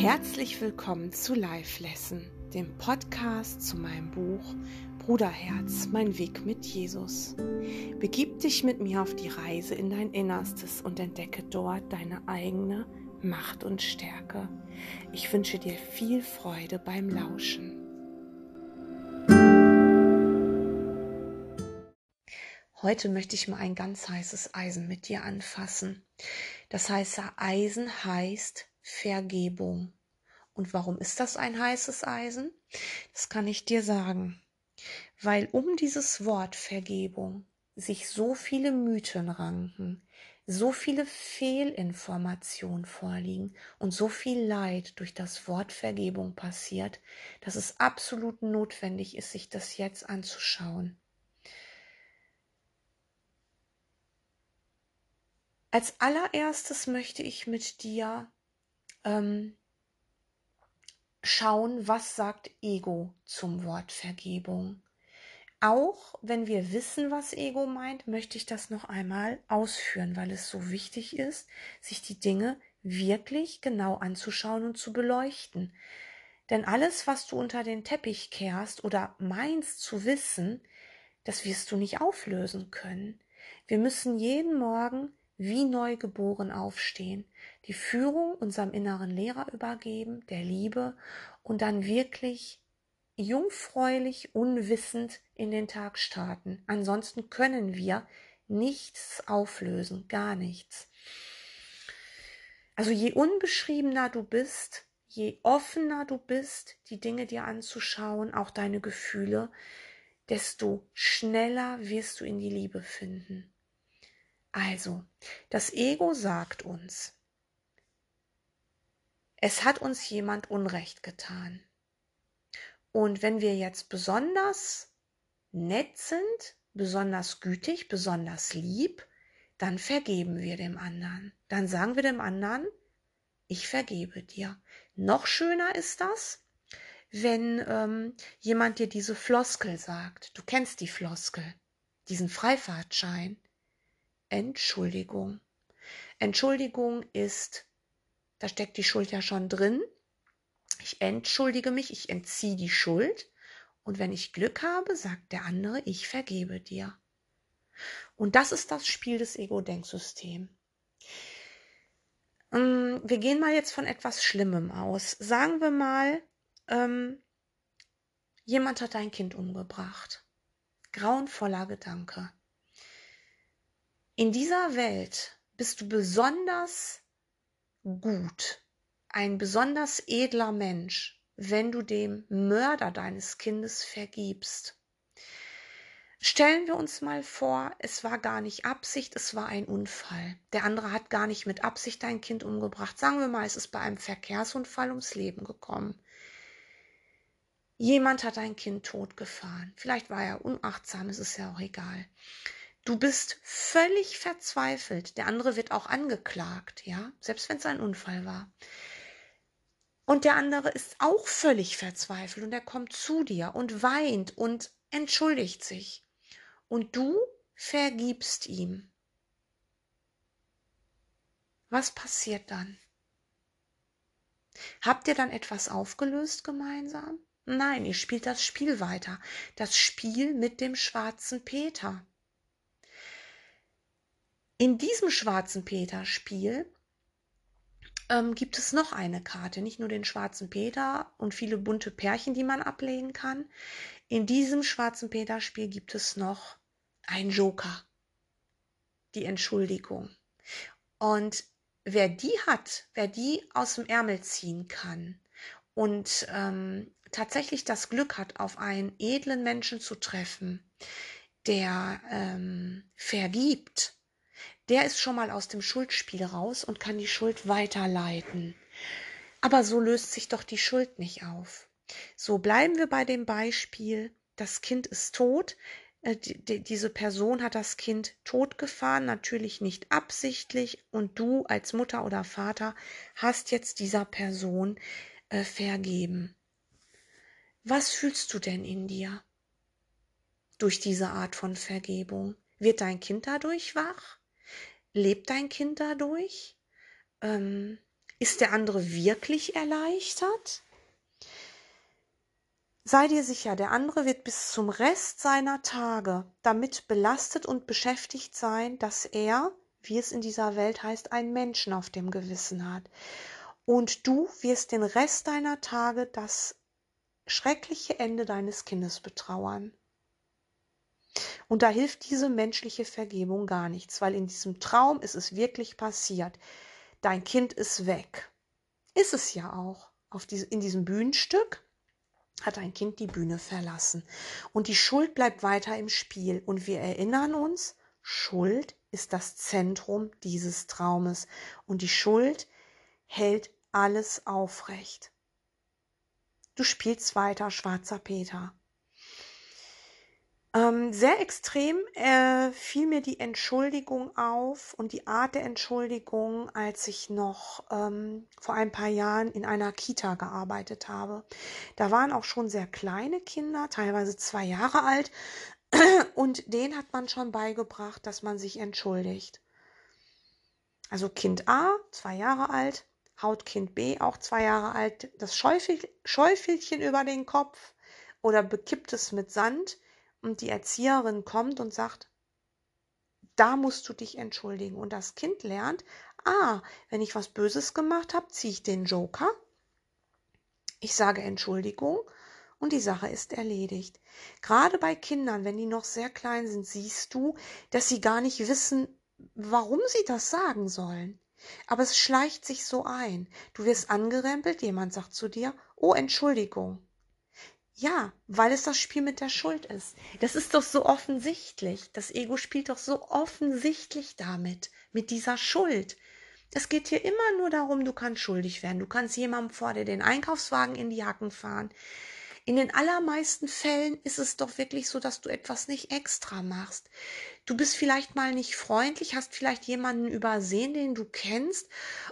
Herzlich willkommen zu Live Lesson, dem Podcast zu meinem Buch Bruderherz, mein Weg mit Jesus. Begib dich mit mir auf die Reise in dein Innerstes und entdecke dort deine eigene Macht und Stärke. Ich wünsche dir viel Freude beim Lauschen. Heute möchte ich mal ein ganz heißes Eisen mit dir anfassen. Das heiße Eisen heißt Vergebung. Und warum ist das ein heißes Eisen? Das kann ich dir sagen. Weil um dieses Wort Vergebung sich so viele Mythen ranken, so viele Fehlinformationen vorliegen und so viel Leid durch das Wort Vergebung passiert, dass es absolut notwendig ist, sich das jetzt anzuschauen. Als allererstes möchte ich mit dir ähm, schauen, was sagt Ego zum Wort Vergebung. Auch wenn wir wissen, was Ego meint, möchte ich das noch einmal ausführen, weil es so wichtig ist, sich die Dinge wirklich genau anzuschauen und zu beleuchten. Denn alles, was du unter den Teppich kehrst oder meinst zu wissen, das wirst du nicht auflösen können. Wir müssen jeden Morgen wie neugeboren aufstehen, die Führung unserem inneren Lehrer übergeben, der Liebe und dann wirklich jungfräulich, unwissend in den Tag starten. Ansonsten können wir nichts auflösen, gar nichts. Also je unbeschriebener du bist, je offener du bist, die Dinge dir anzuschauen, auch deine Gefühle, desto schneller wirst du in die Liebe finden. Also, das Ego sagt uns, es hat uns jemand Unrecht getan. Und wenn wir jetzt besonders nett sind, besonders gütig, besonders lieb, dann vergeben wir dem anderen. Dann sagen wir dem anderen, ich vergebe dir. Noch schöner ist das, wenn ähm, jemand dir diese Floskel sagt. Du kennst die Floskel, diesen Freifahrtschein. Entschuldigung. Entschuldigung ist, da steckt die Schuld ja schon drin. Ich entschuldige mich, ich entziehe die Schuld. Und wenn ich Glück habe, sagt der andere, ich vergebe dir. Und das ist das Spiel des Ego-Denksystems. Ähm, wir gehen mal jetzt von etwas Schlimmem aus. Sagen wir mal, ähm, jemand hat ein Kind umgebracht. Grauenvoller Gedanke. In dieser Welt bist du besonders gut, ein besonders edler Mensch, wenn du dem Mörder deines Kindes vergibst. Stellen wir uns mal vor, es war gar nicht Absicht, es war ein Unfall. Der andere hat gar nicht mit Absicht dein Kind umgebracht. Sagen wir mal, es ist bei einem Verkehrsunfall ums Leben gekommen. Jemand hat ein Kind totgefahren. Vielleicht war er unachtsam, es ist ja auch egal. Du bist völlig verzweifelt. Der andere wird auch angeklagt, ja, selbst wenn es ein Unfall war. Und der andere ist auch völlig verzweifelt und er kommt zu dir und weint und entschuldigt sich. Und du vergibst ihm. Was passiert dann? Habt ihr dann etwas aufgelöst gemeinsam? Nein, ihr spielt das Spiel weiter. Das Spiel mit dem schwarzen Peter. In diesem schwarzen Peter-Spiel ähm, gibt es noch eine Karte, nicht nur den schwarzen Peter und viele bunte Pärchen, die man ablegen kann. In diesem schwarzen Peter-Spiel gibt es noch einen Joker, die Entschuldigung. Und wer die hat, wer die aus dem Ärmel ziehen kann und ähm, tatsächlich das Glück hat, auf einen edlen Menschen zu treffen, der ähm, vergibt, der ist schon mal aus dem Schuldspiel raus und kann die Schuld weiterleiten. Aber so löst sich doch die Schuld nicht auf. So bleiben wir bei dem Beispiel, das Kind ist tot, äh, die, diese Person hat das Kind totgefahren, natürlich nicht absichtlich, und du als Mutter oder Vater hast jetzt dieser Person äh, vergeben. Was fühlst du denn in dir durch diese Art von Vergebung? Wird dein Kind dadurch wach? Lebt dein Kind dadurch? Ähm, Ist der andere wirklich erleichtert? Sei dir sicher, der andere wird bis zum Rest seiner Tage damit belastet und beschäftigt sein, dass er, wie es in dieser Welt heißt, einen Menschen auf dem Gewissen hat. Und du wirst den Rest deiner Tage das schreckliche Ende deines Kindes betrauern. Und da hilft diese menschliche Vergebung gar nichts, weil in diesem Traum ist es wirklich passiert. Dein Kind ist weg. Ist es ja auch. Diese, in diesem Bühnenstück hat ein Kind die Bühne verlassen. Und die Schuld bleibt weiter im Spiel. Und wir erinnern uns, Schuld ist das Zentrum dieses Traumes. Und die Schuld hält alles aufrecht. Du spielst weiter, schwarzer Peter. Ähm, sehr extrem äh, fiel mir die Entschuldigung auf und die Art der Entschuldigung, als ich noch ähm, vor ein paar Jahren in einer Kita gearbeitet habe. Da waren auch schon sehr kleine Kinder, teilweise zwei Jahre alt, und denen hat man schon beigebracht, dass man sich entschuldigt. Also Kind A, zwei Jahre alt, haut Kind B, auch zwei Jahre alt, das Schäufelchen über den Kopf oder bekippt es mit Sand und die Erzieherin kommt und sagt, da musst du dich entschuldigen. Und das Kind lernt, ah, wenn ich was Böses gemacht habe, ziehe ich den Joker. Ich sage Entschuldigung und die Sache ist erledigt. Gerade bei Kindern, wenn die noch sehr klein sind, siehst du, dass sie gar nicht wissen, warum sie das sagen sollen. Aber es schleicht sich so ein. Du wirst angerempelt, jemand sagt zu dir, oh Entschuldigung. Ja, weil es das Spiel mit der Schuld ist. Das ist doch so offensichtlich. Das Ego spielt doch so offensichtlich damit, mit dieser Schuld. Es geht hier immer nur darum, du kannst schuldig werden. Du kannst jemandem vor dir den Einkaufswagen in die Hacken fahren. In den allermeisten Fällen ist es doch wirklich so, dass du etwas nicht extra machst. Du bist vielleicht mal nicht freundlich, hast vielleicht jemanden übersehen, den du kennst,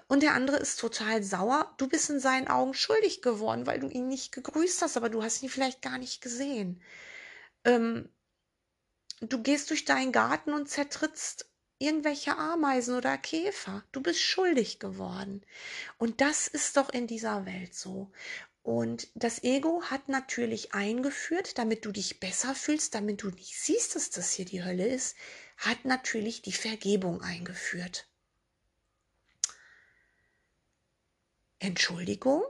und der andere ist total sauer. Du bist in seinen Augen schuldig geworden, weil du ihn nicht gegrüßt hast, aber du hast ihn vielleicht gar nicht gesehen. Ähm, du gehst durch deinen Garten und zertrittst irgendwelche Ameisen oder Käfer. Du bist schuldig geworden. Und das ist doch in dieser Welt so. Und das Ego hat natürlich eingeführt, damit du dich besser fühlst, damit du nicht siehst, dass das hier die Hölle ist, hat natürlich die Vergebung eingeführt. Entschuldigung,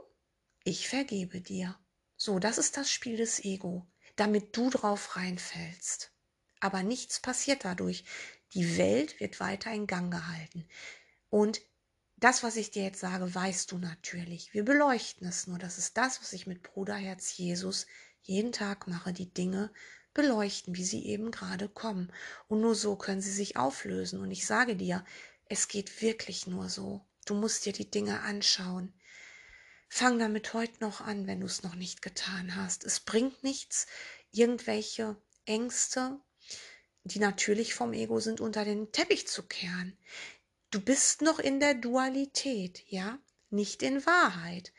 ich vergebe dir. So, das ist das Spiel des Ego, damit du drauf reinfällst. Aber nichts passiert dadurch. Die Welt wird weiter in Gang gehalten. Und das, was ich dir jetzt sage, weißt du natürlich. Wir beleuchten es nur. Das ist das, was ich mit Bruderherz Jesus jeden Tag mache. Die Dinge beleuchten, wie sie eben gerade kommen. Und nur so können sie sich auflösen. Und ich sage dir, es geht wirklich nur so. Du musst dir die Dinge anschauen. Fang damit heute noch an, wenn du es noch nicht getan hast. Es bringt nichts, irgendwelche Ängste, die natürlich vom Ego sind, unter den Teppich zu kehren. Du bist noch in der Dualität, ja, nicht in Wahrheit,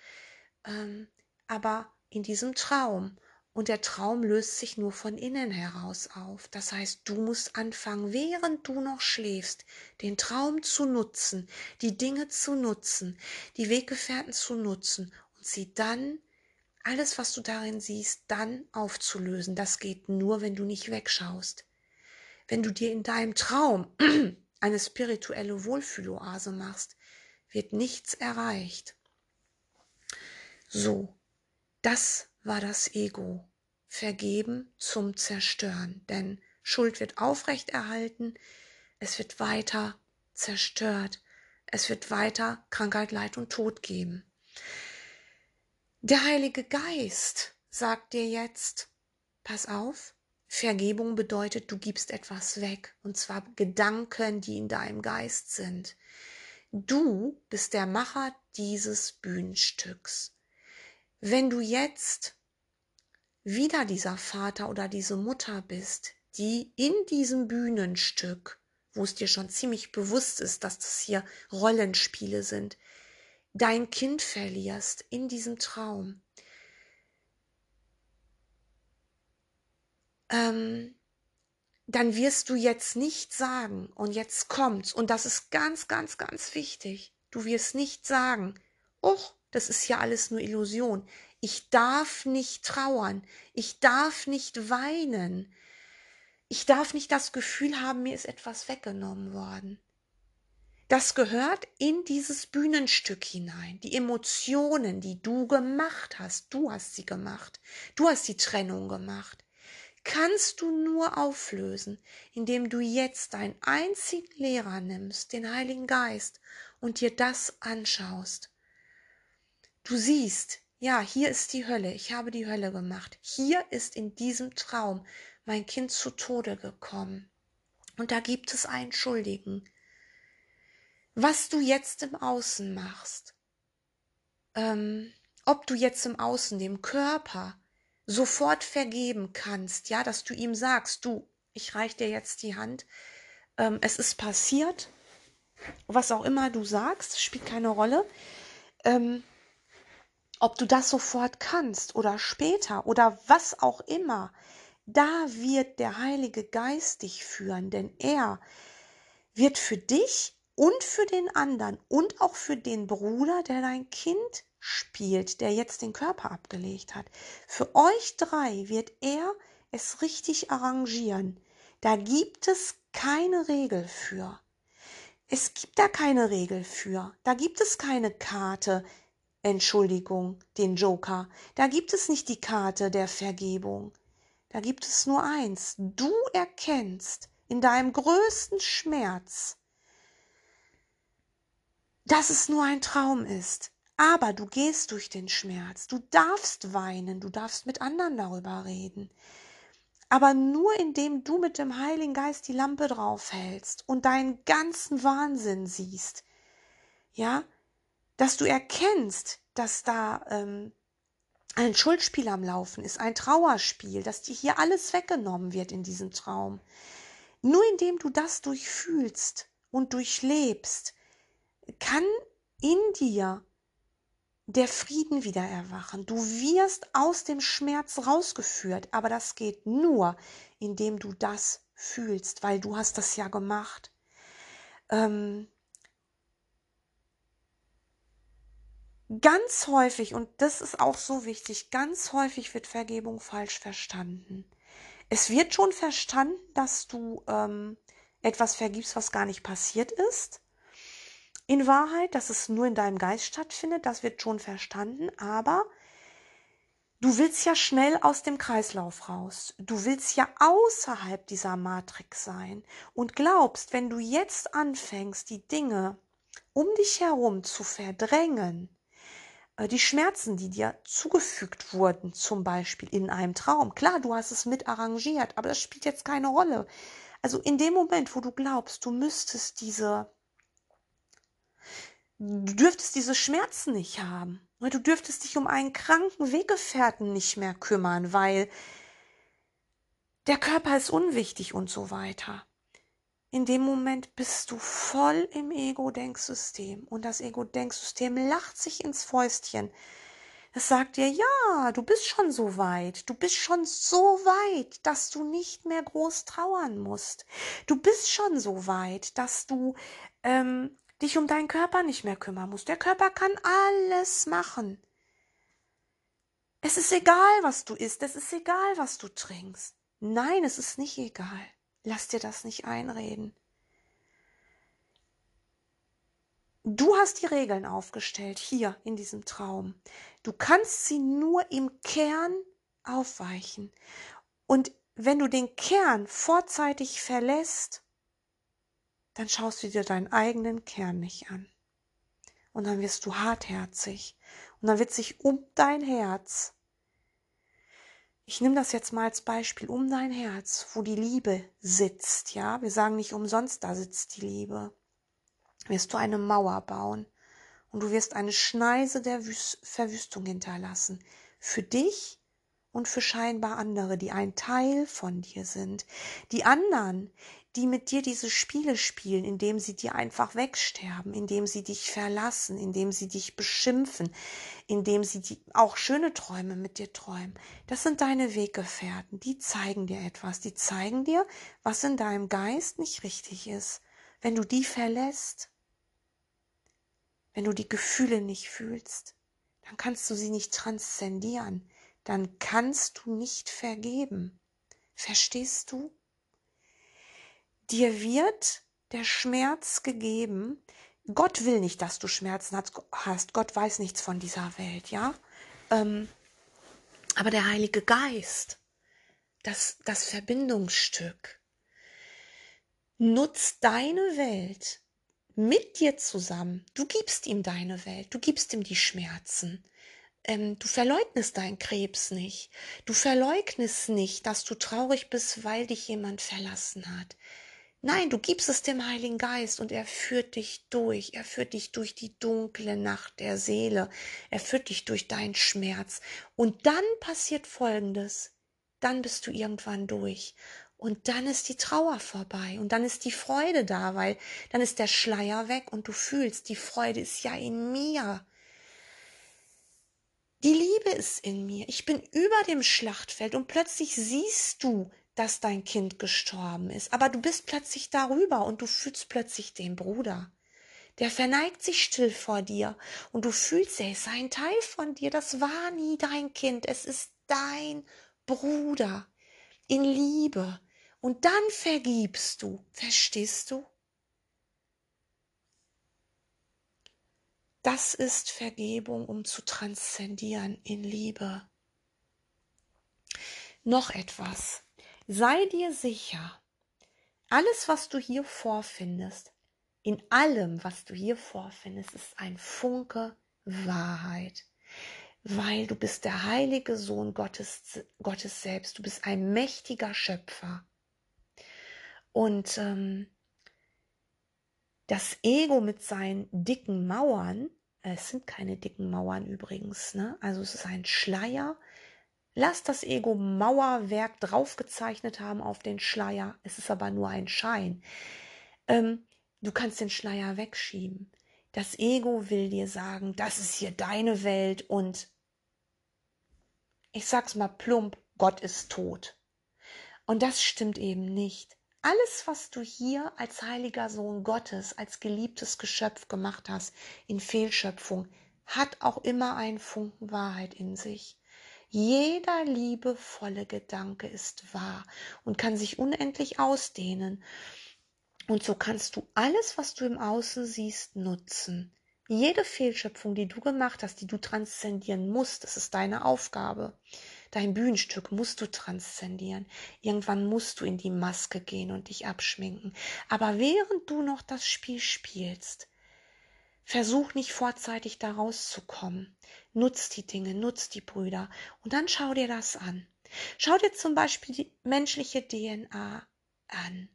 ähm, aber in diesem Traum. Und der Traum löst sich nur von innen heraus auf. Das heißt, du musst anfangen, während du noch schläfst, den Traum zu nutzen, die Dinge zu nutzen, die Weggefährten zu nutzen und sie dann, alles, was du darin siehst, dann aufzulösen. Das geht nur, wenn du nicht wegschaust. Wenn du dir in deinem Traum eine spirituelle Wohlfühloase machst, wird nichts erreicht. So, das war das Ego. Vergeben zum Zerstören. Denn Schuld wird aufrechterhalten, es wird weiter zerstört, es wird weiter Krankheit, Leid und Tod geben. Der Heilige Geist sagt dir jetzt, pass auf, Vergebung bedeutet, du gibst etwas weg, und zwar Gedanken, die in deinem Geist sind. Du bist der Macher dieses Bühnenstücks. Wenn du jetzt wieder dieser Vater oder diese Mutter bist, die in diesem Bühnenstück, wo es dir schon ziemlich bewusst ist, dass das hier Rollenspiele sind, dein Kind verlierst in diesem Traum, ähm, dann wirst du jetzt nicht sagen, und jetzt kommt's, und das ist ganz, ganz, ganz wichtig, du wirst nicht sagen, Och, das ist ja alles nur Illusion. Ich darf nicht trauern. Ich darf nicht weinen. Ich darf nicht das Gefühl haben, mir ist etwas weggenommen worden. Das gehört in dieses Bühnenstück hinein. Die Emotionen, die du gemacht hast, du hast sie gemacht. Du hast die Trennung gemacht. Kannst du nur auflösen, indem du jetzt deinen einzigen Lehrer nimmst, den Heiligen Geist, und dir das anschaust. Du siehst, ja, hier ist die Hölle, ich habe die Hölle gemacht. Hier ist in diesem Traum mein Kind zu Tode gekommen. Und da gibt es einen Schuldigen was du jetzt im Außen machst, ähm, ob du jetzt im Außen dem Körper sofort vergeben kannst, ja, dass du ihm sagst, du, ich reich dir jetzt die Hand, ähm, es ist passiert, was auch immer du sagst, spielt keine Rolle, ähm, ob du das sofort kannst oder später oder was auch immer, da wird der Heilige Geist dich führen, denn er wird für dich und für den anderen und auch für den Bruder, der dein Kind spielt, der jetzt den Körper abgelegt hat. Für euch drei wird er es richtig arrangieren. Da gibt es keine Regel für. Es gibt da keine Regel für. Da gibt es keine Karte, Entschuldigung, den Joker. Da gibt es nicht die Karte der Vergebung. Da gibt es nur eins. Du erkennst in deinem größten Schmerz, dass es nur ein Traum ist. Aber du gehst durch den Schmerz, du darfst weinen, du darfst mit anderen darüber reden. Aber nur indem du mit dem Heiligen Geist die Lampe draufhältst und deinen ganzen Wahnsinn siehst, ja, dass du erkennst, dass da ähm, ein Schuldspiel am Laufen ist, ein Trauerspiel, dass dir hier alles weggenommen wird in diesem Traum. Nur indem du das durchfühlst und durchlebst, kann in dir der Frieden wieder erwachen. Du wirst aus dem Schmerz rausgeführt, aber das geht nur, indem du das fühlst, weil du hast das ja gemacht. Ähm, ganz häufig, und das ist auch so wichtig, ganz häufig wird Vergebung falsch verstanden. Es wird schon verstanden, dass du ähm, etwas vergibst, was gar nicht passiert ist. In Wahrheit, dass es nur in deinem Geist stattfindet, das wird schon verstanden, aber du willst ja schnell aus dem Kreislauf raus. Du willst ja außerhalb dieser Matrix sein und glaubst, wenn du jetzt anfängst, die Dinge um dich herum zu verdrängen, äh, die Schmerzen, die dir zugefügt wurden, zum Beispiel in einem Traum. Klar, du hast es mit arrangiert, aber das spielt jetzt keine Rolle. Also in dem Moment, wo du glaubst, du müsstest diese Du dürftest diese Schmerzen nicht haben. Du dürftest dich um einen kranken Weggefährten nicht mehr kümmern, weil der Körper ist unwichtig und so weiter. In dem Moment bist du voll im Ego-Denksystem und das Ego-Denksystem lacht sich ins Fäustchen. Es sagt dir, ja, du bist schon so weit, du bist schon so weit, dass du nicht mehr groß trauern musst. Du bist schon so weit, dass du ähm, dich um deinen Körper nicht mehr kümmern musst. Der Körper kann alles machen. Es ist egal, was du isst, es ist egal, was du trinkst. Nein, es ist nicht egal. Lass dir das nicht einreden. Du hast die Regeln aufgestellt hier in diesem Traum. Du kannst sie nur im Kern aufweichen. Und wenn du den Kern vorzeitig verlässt, dann schaust du dir deinen eigenen Kern nicht an. Und dann wirst du hartherzig. Und dann wird sich um dein Herz, ich nehme das jetzt mal als Beispiel, um dein Herz, wo die Liebe sitzt, ja, wir sagen nicht umsonst, da sitzt die Liebe, wirst du eine Mauer bauen und du wirst eine Schneise der Verwüstung hinterlassen. Für dich und für scheinbar andere, die ein Teil von dir sind. Die anderen, die mit dir diese Spiele spielen, indem sie dir einfach wegsterben, indem sie dich verlassen, indem sie dich beschimpfen, indem sie die, auch schöne Träume mit dir träumen. Das sind deine Weggefährten, die zeigen dir etwas, die zeigen dir, was in deinem Geist nicht richtig ist. Wenn du die verlässt, wenn du die Gefühle nicht fühlst, dann kannst du sie nicht transzendieren, dann kannst du nicht vergeben. Verstehst du? Dir wird der Schmerz gegeben. Gott will nicht, dass du Schmerzen hast. Gott weiß nichts von dieser Welt, ja? Ähm, aber der Heilige Geist, das, das Verbindungsstück, nutzt deine Welt mit dir zusammen. Du gibst ihm deine Welt, du gibst ihm die Schmerzen. Ähm, du verleugnest deinen Krebs nicht. Du verleugnest nicht, dass du traurig bist, weil dich jemand verlassen hat. Nein, du gibst es dem Heiligen Geist und er führt dich durch. Er führt dich durch die dunkle Nacht der Seele. Er führt dich durch deinen Schmerz. Und dann passiert Folgendes. Dann bist du irgendwann durch. Und dann ist die Trauer vorbei und dann ist die Freude da, weil dann ist der Schleier weg und du fühlst, die Freude ist ja in mir. Die Liebe ist in mir. Ich bin über dem Schlachtfeld und plötzlich siehst du, dass dein Kind gestorben ist. Aber du bist plötzlich darüber und du fühlst plötzlich den Bruder. Der verneigt sich still vor dir und du fühlst, er ist ein Teil von dir. Das war nie dein Kind. Es ist dein Bruder in Liebe. Und dann vergibst du. Verstehst du? Das ist Vergebung, um zu transzendieren in Liebe. Noch etwas. Sei dir sicher, alles, was du hier vorfindest, in allem, was du hier vorfindest, ist ein Funke Wahrheit, weil du bist der heilige Sohn Gottes, Gottes selbst, du bist ein mächtiger Schöpfer. Und ähm, das Ego mit seinen dicken Mauern, äh, es sind keine dicken Mauern übrigens, ne? also es ist ein Schleier, Lass das Ego Mauerwerk draufgezeichnet haben auf den Schleier. Es ist aber nur ein Schein. Ähm, du kannst den Schleier wegschieben. Das Ego will dir sagen, das ist hier deine Welt und ich sag's mal plump, Gott ist tot. Und das stimmt eben nicht. Alles, was du hier als heiliger Sohn Gottes, als geliebtes Geschöpf gemacht hast in Fehlschöpfung, hat auch immer einen Funken Wahrheit in sich. Jeder liebevolle Gedanke ist wahr und kann sich unendlich ausdehnen. Und so kannst du alles, was du im Außen siehst, nutzen. Jede Fehlschöpfung, die du gemacht hast, die du transzendieren musst, das ist deine Aufgabe. Dein Bühnenstück musst du transzendieren. Irgendwann musst du in die Maske gehen und dich abschminken. Aber während du noch das Spiel spielst, Versuch nicht vorzeitig da rauszukommen. Nutz die Dinge, nutz die Brüder und dann schau dir das an. Schau dir zum Beispiel die menschliche DNA an.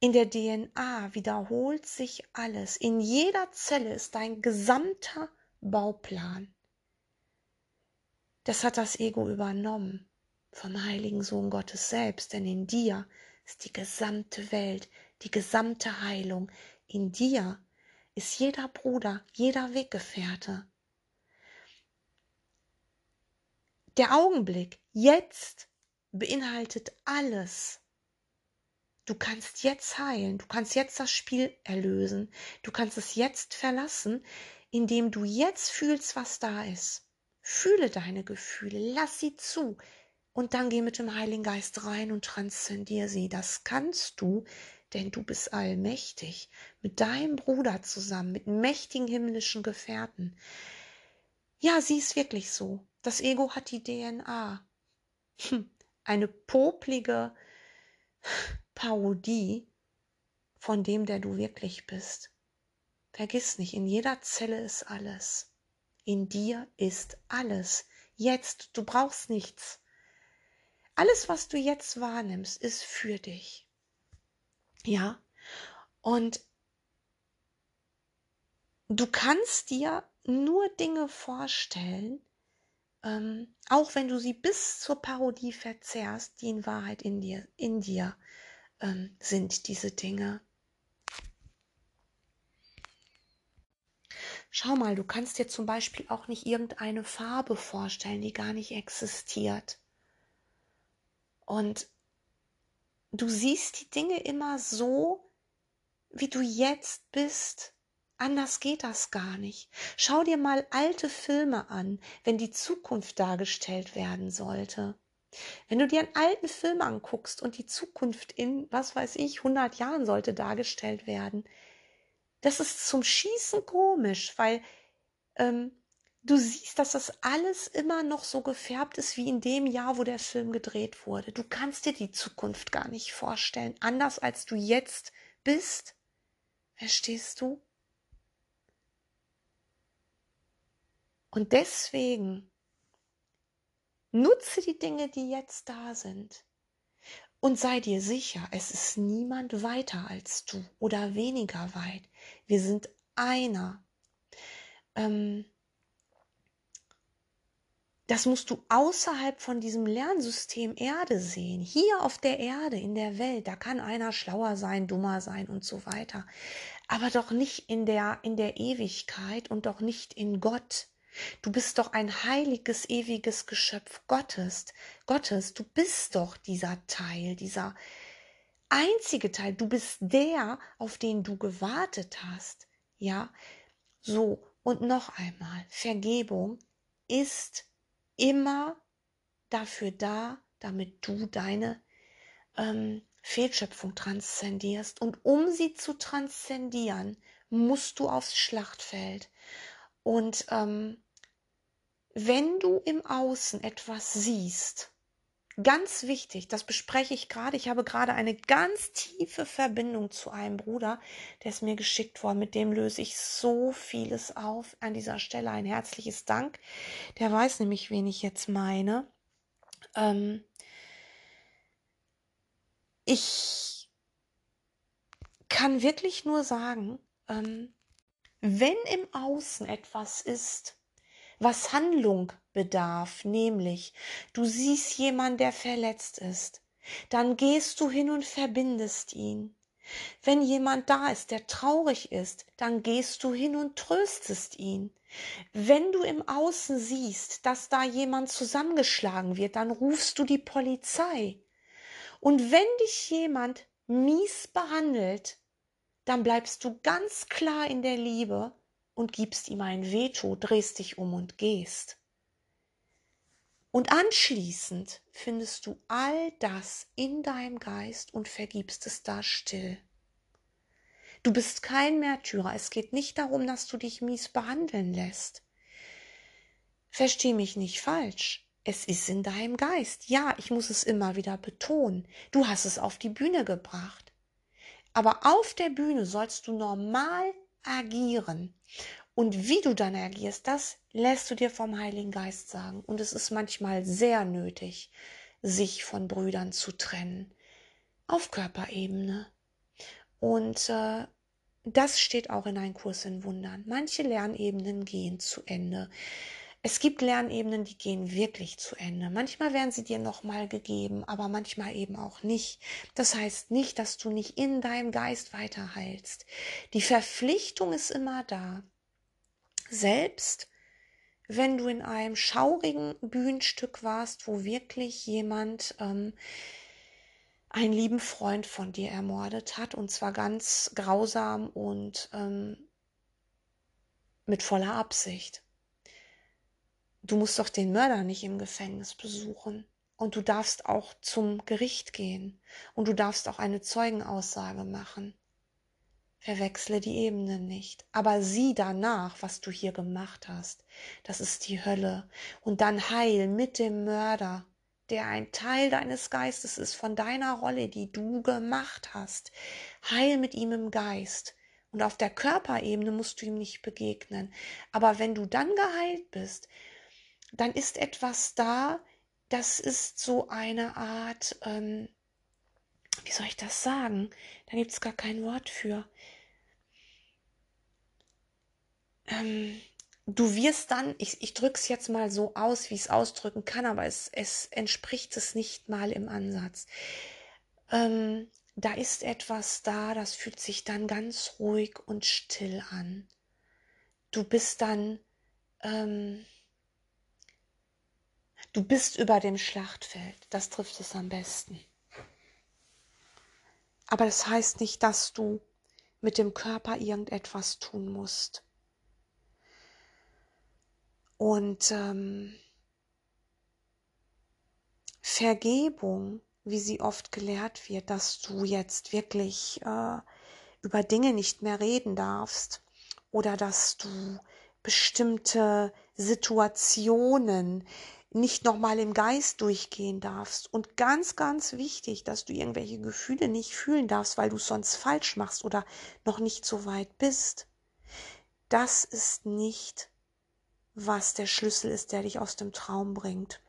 In der DNA wiederholt sich alles. In jeder Zelle ist dein gesamter Bauplan. Das hat das Ego übernommen vom heiligen Sohn Gottes selbst, denn in dir ist die gesamte Welt, die gesamte Heilung. In dir ist jeder Bruder, jeder Weggefährte. Der Augenblick jetzt beinhaltet alles. Du kannst jetzt heilen, du kannst jetzt das Spiel erlösen, du kannst es jetzt verlassen, indem du jetzt fühlst, was da ist. Fühle deine Gefühle, lass sie zu und dann geh mit dem Heiligen Geist rein und transzendier sie. Das kannst du, denn du bist allmächtig, mit deinem Bruder zusammen, mit mächtigen himmlischen Gefährten. Ja, sie ist wirklich so. Das Ego hat die DNA. Hm, eine poplige Parodie von dem, der du wirklich bist. Vergiss nicht, in jeder Zelle ist alles. In dir ist alles. Jetzt, du brauchst nichts. Alles, was du jetzt wahrnimmst, ist für dich. Ja, und du kannst dir nur Dinge vorstellen, ähm, auch wenn du sie bis zur Parodie verzerrst, die in Wahrheit in dir, in dir ähm, sind, diese Dinge. Schau mal, du kannst dir zum Beispiel auch nicht irgendeine Farbe vorstellen, die gar nicht existiert. Und du siehst die Dinge immer so, wie du jetzt bist, Anders geht das gar nicht. Schau dir mal alte Filme an, wenn die Zukunft dargestellt werden sollte. Wenn du dir einen alten Film anguckst und die Zukunft in, was weiß ich, 100 Jahren sollte dargestellt werden, das ist zum Schießen komisch, weil ähm, du siehst, dass das alles immer noch so gefärbt ist wie in dem Jahr, wo der Film gedreht wurde. Du kannst dir die Zukunft gar nicht vorstellen, anders als du jetzt bist. Verstehst du? Und deswegen nutze die Dinge, die jetzt da sind. Und sei dir sicher, es ist niemand weiter als du oder weniger weit. Wir sind einer. Ähm, das musst du außerhalb von diesem Lernsystem Erde sehen. Hier auf der Erde, in der Welt, da kann einer schlauer sein, dummer sein und so weiter. Aber doch nicht in der, in der Ewigkeit und doch nicht in Gott. Du bist doch ein heiliges, ewiges Geschöpf Gottes. Gottes, du bist doch dieser Teil, dieser einzige Teil. Du bist der, auf den du gewartet hast. Ja, so. Und noch einmal, Vergebung ist immer dafür da, damit du deine ähm, Fehlschöpfung transzendierst. Und um sie zu transzendieren, musst du aufs Schlachtfeld. Und ähm, wenn du im Außen etwas siehst, ganz wichtig, das bespreche ich gerade, ich habe gerade eine ganz tiefe Verbindung zu einem Bruder, der ist mir geschickt worden, mit dem löse ich so vieles auf. An dieser Stelle ein herzliches Dank. Der weiß nämlich, wen ich jetzt meine. Ähm, ich kann wirklich nur sagen, ähm, wenn im Außen etwas ist, was Handlung bedarf, nämlich du siehst jemand, der verletzt ist, dann gehst du hin und verbindest ihn. Wenn jemand da ist, der traurig ist, dann gehst du hin und tröstest ihn. Wenn du im Außen siehst, dass da jemand zusammengeschlagen wird, dann rufst du die Polizei. Und wenn dich jemand mies behandelt, dann bleibst du ganz klar in der Liebe und gibst ihm ein Veto, drehst dich um und gehst. Und anschließend findest du all das in deinem Geist und vergibst es da still. Du bist kein Märtyrer. Es geht nicht darum, dass du dich mies behandeln lässt. Versteh mich nicht falsch. Es ist in deinem Geist. Ja, ich muss es immer wieder betonen. Du hast es auf die Bühne gebracht. Aber auf der Bühne sollst du normal agieren. Und wie du dann agierst, das lässt du dir vom Heiligen Geist sagen. Und es ist manchmal sehr nötig, sich von Brüdern zu trennen. Auf Körperebene. Und äh, das steht auch in einem Kurs in Wundern. Manche Lernebenen gehen zu Ende. Es gibt Lernebenen, die gehen wirklich zu Ende. Manchmal werden sie dir nochmal gegeben, aber manchmal eben auch nicht. Das heißt nicht, dass du nicht in deinem Geist weiterheilst. Die Verpflichtung ist immer da. Selbst wenn du in einem schaurigen Bühnenstück warst, wo wirklich jemand ähm, einen lieben Freund von dir ermordet hat, und zwar ganz grausam und ähm, mit voller Absicht du musst doch den Mörder nicht im Gefängnis besuchen. Und du darfst auch zum Gericht gehen. Und du darfst auch eine Zeugenaussage machen. Verwechsle die Ebenen nicht. Aber sieh danach, was du hier gemacht hast. Das ist die Hölle. Und dann heil mit dem Mörder, der ein Teil deines Geistes ist, von deiner Rolle, die du gemacht hast. Heil mit ihm im Geist. Und auf der Körperebene musst du ihm nicht begegnen. Aber wenn du dann geheilt bist, dann ist etwas da, das ist so eine Art, ähm, wie soll ich das sagen? Da gibt es gar kein Wort für. Ähm, du wirst dann, ich, ich drücke es jetzt mal so aus, wie ich es ausdrücken kann, aber es, es entspricht es nicht mal im Ansatz. Ähm, da ist etwas da, das fühlt sich dann ganz ruhig und still an. Du bist dann, ähm, Du bist über dem Schlachtfeld. Das trifft es am besten. Aber das heißt nicht, dass du mit dem Körper irgendetwas tun musst. Und ähm, Vergebung, wie sie oft gelehrt wird, dass du jetzt wirklich äh, über Dinge nicht mehr reden darfst oder dass du bestimmte Situationen nicht nochmal im Geist durchgehen darfst. Und ganz, ganz wichtig, dass du irgendwelche Gefühle nicht fühlen darfst, weil du es sonst falsch machst oder noch nicht so weit bist. Das ist nicht, was der Schlüssel ist, der dich aus dem Traum bringt.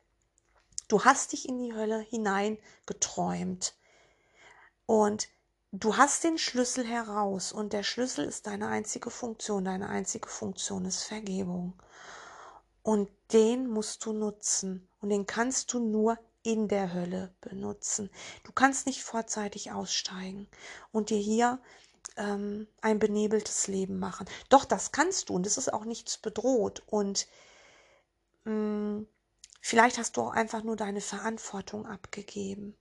Du hast dich in die Hölle hinein geträumt. Und du hast den Schlüssel heraus und der Schlüssel ist deine einzige Funktion. Deine einzige Funktion ist Vergebung. Und den musst du nutzen. Und den kannst du nur in der Hölle benutzen. Du kannst nicht vorzeitig aussteigen und dir hier ähm, ein benebeltes Leben machen. Doch, das kannst du und es ist auch nichts bedroht. Und mh, mm, vielleicht hast du auch einfach nur deine Verantwortung abgegeben.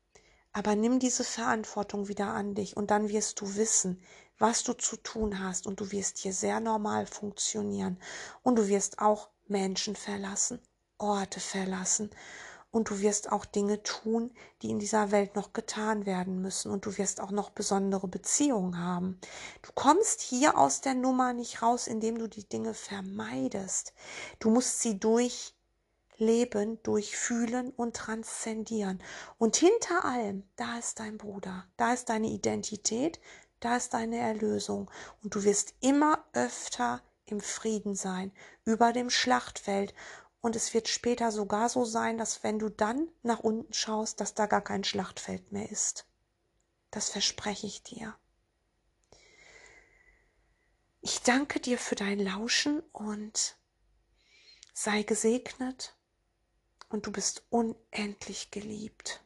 Aber nimm diese Verantwortung wieder an dich und dann wirst du wissen, was du zu tun hast und du wirst hier sehr normal funktionieren und du wirst auch Menschen verlassen, Orte verlassen und du wirst auch Dinge tun, die in dieser Welt noch getan werden müssen und du wirst auch noch besondere Beziehungen haben. Du kommst hier aus der Nummer nicht raus, indem du die Dinge vermeidest. Du musst sie durchleben, durchfühlen und transzendieren. Und hinter allem, da ist dein Bruder, da ist deine Identität, da ist deine Erlösung und du wirst immer öfter im Frieden sein, über dem Schlachtfeld. Und es wird später sogar so sein, dass wenn du dann nach unten schaust, dass da gar kein Schlachtfeld mehr ist. Das verspreche ich dir. Ich danke dir für dein Lauschen und sei gesegnet und du bist unendlich geliebt.